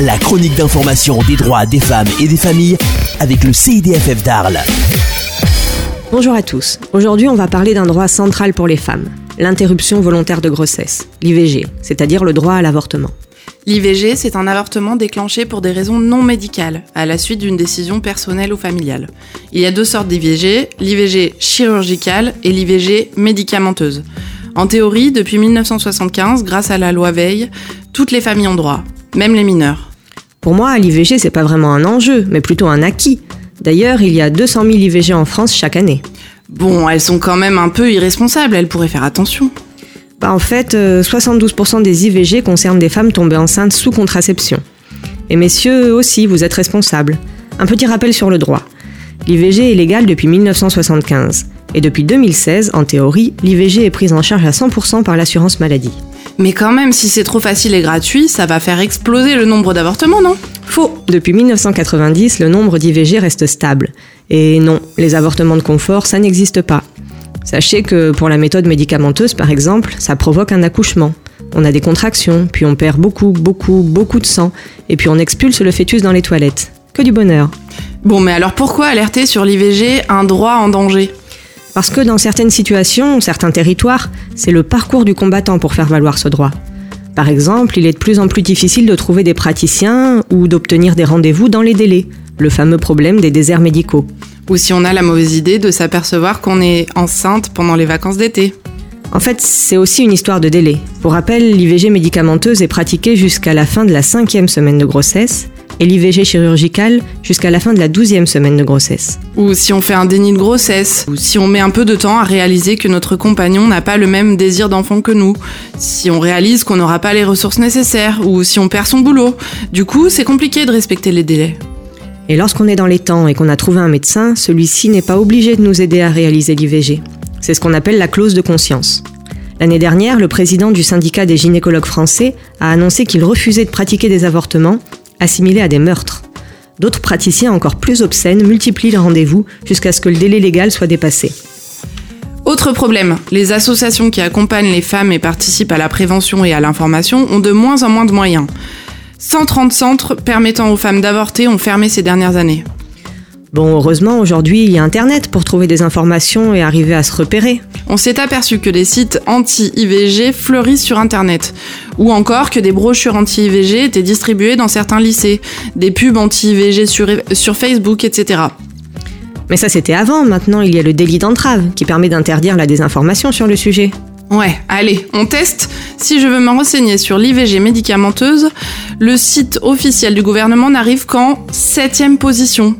la chronique d'information des droits des femmes et des familles avec le CIDFF d'Arles. Bonjour à tous. Aujourd'hui, on va parler d'un droit central pour les femmes, l'interruption volontaire de grossesse, l'IVG, c'est-à-dire le droit à l'avortement. L'IVG, c'est un avortement déclenché pour des raisons non médicales, à la suite d'une décision personnelle ou familiale. Il y a deux sortes d'IVG, l'IVG chirurgicale et l'IVG médicamenteuse. En théorie, depuis 1975, grâce à la loi Veil, toutes les familles ont droit, même les mineurs. Pour moi, l'IVG, c'est pas vraiment un enjeu, mais plutôt un acquis. D'ailleurs, il y a 200 000 IVG en France chaque année. Bon, elles sont quand même un peu irresponsables, elles pourraient faire attention. Bah, en fait, 72% des IVG concernent des femmes tombées enceintes sous contraception. Et messieurs aussi, vous êtes responsables. Un petit rappel sur le droit. L'IVG est légal depuis 1975. Et depuis 2016, en théorie, l'IVG est prise en charge à 100% par l'assurance maladie. Mais quand même, si c'est trop facile et gratuit, ça va faire exploser le nombre d'avortements, non? Faux Depuis 1990, le nombre d'IVG reste stable. Et non, les avortements de confort, ça n'existe pas. Sachez que pour la méthode médicamenteuse, par exemple, ça provoque un accouchement. On a des contractions, puis on perd beaucoup, beaucoup, beaucoup de sang, et puis on expulse le fœtus dans les toilettes. Que du bonheur. Bon, mais alors pourquoi alerter sur l'IVG un droit en danger? Parce que dans certaines situations, certains territoires, c'est le parcours du combattant pour faire valoir ce droit. Par exemple, il est de plus en plus difficile de trouver des praticiens ou d'obtenir des rendez-vous dans les délais, le fameux problème des déserts médicaux. Ou si on a la mauvaise idée de s'apercevoir qu'on est enceinte pendant les vacances d'été. En fait, c'est aussi une histoire de délai. Pour rappel, l'IVG médicamenteuse est pratiquée jusqu'à la fin de la cinquième semaine de grossesse et l'IVG chirurgicale jusqu'à la fin de la douzième semaine de grossesse. Ou si on fait un déni de grossesse, ou si on met un peu de temps à réaliser que notre compagnon n'a pas le même désir d'enfant que nous, si on réalise qu'on n'aura pas les ressources nécessaires, ou si on perd son boulot. Du coup, c'est compliqué de respecter les délais. Et lorsqu'on est dans les temps et qu'on a trouvé un médecin, celui-ci n'est pas obligé de nous aider à réaliser l'IVG. C'est ce qu'on appelle la clause de conscience. L'année dernière, le président du syndicat des gynécologues français a annoncé qu'il refusait de pratiquer des avortements assimilés à des meurtres. D'autres praticiens encore plus obscènes multiplient les rendez-vous jusqu'à ce que le délai légal soit dépassé. Autre problème, les associations qui accompagnent les femmes et participent à la prévention et à l'information ont de moins en moins de moyens. 130 centres permettant aux femmes d'avorter ont fermé ces dernières années. Bon, heureusement, aujourd'hui, il y a Internet pour trouver des informations et arriver à se repérer. On s'est aperçu que les sites anti-IVG fleurissent sur Internet. Ou encore que des brochures anti-IVG étaient distribuées dans certains lycées. Des pubs anti-IVG sur, sur Facebook, etc. Mais ça, c'était avant. Maintenant, il y a le délit d'entrave qui permet d'interdire la désinformation sur le sujet. Ouais, allez, on teste. Si je veux me renseigner sur l'IVG médicamenteuse, le site officiel du gouvernement n'arrive qu'en septième position.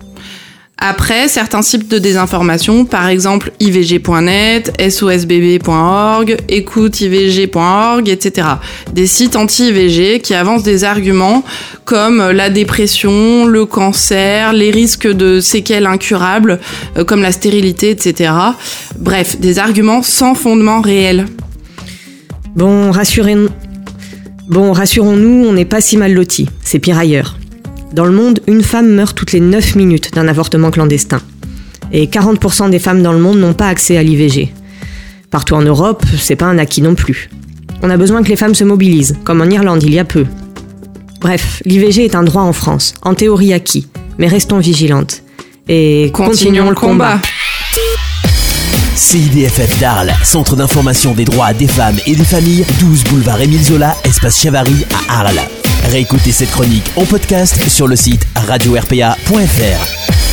Après, certains sites de désinformation, par exemple ivg.net, sosbb.org, écouteivg.org, etc. Des sites anti-IVG qui avancent des arguments comme la dépression, le cancer, les risques de séquelles incurables, euh, comme la stérilité, etc. Bref, des arguments sans fondement réel. Bon, rassurez-nous. Bon, rassurons-nous, on n'est pas si mal lotis. C'est pire ailleurs. Dans le monde, une femme meurt toutes les 9 minutes d'un avortement clandestin. Et 40% des femmes dans le monde n'ont pas accès à l'IVG. Partout en Europe, c'est pas un acquis non plus. On a besoin que les femmes se mobilisent, comme en Irlande il y a peu. Bref, l'IVG est un droit en France, en théorie acquis, mais restons vigilantes. Et continuons, le combat. CIDFF d'Arles, Centre d'information des droits des femmes et des familles, 12 boulevard Émile Zola, espace Chavary à Arles. Réécoutez cette chronique en podcast sur le site radio-rpa.fr.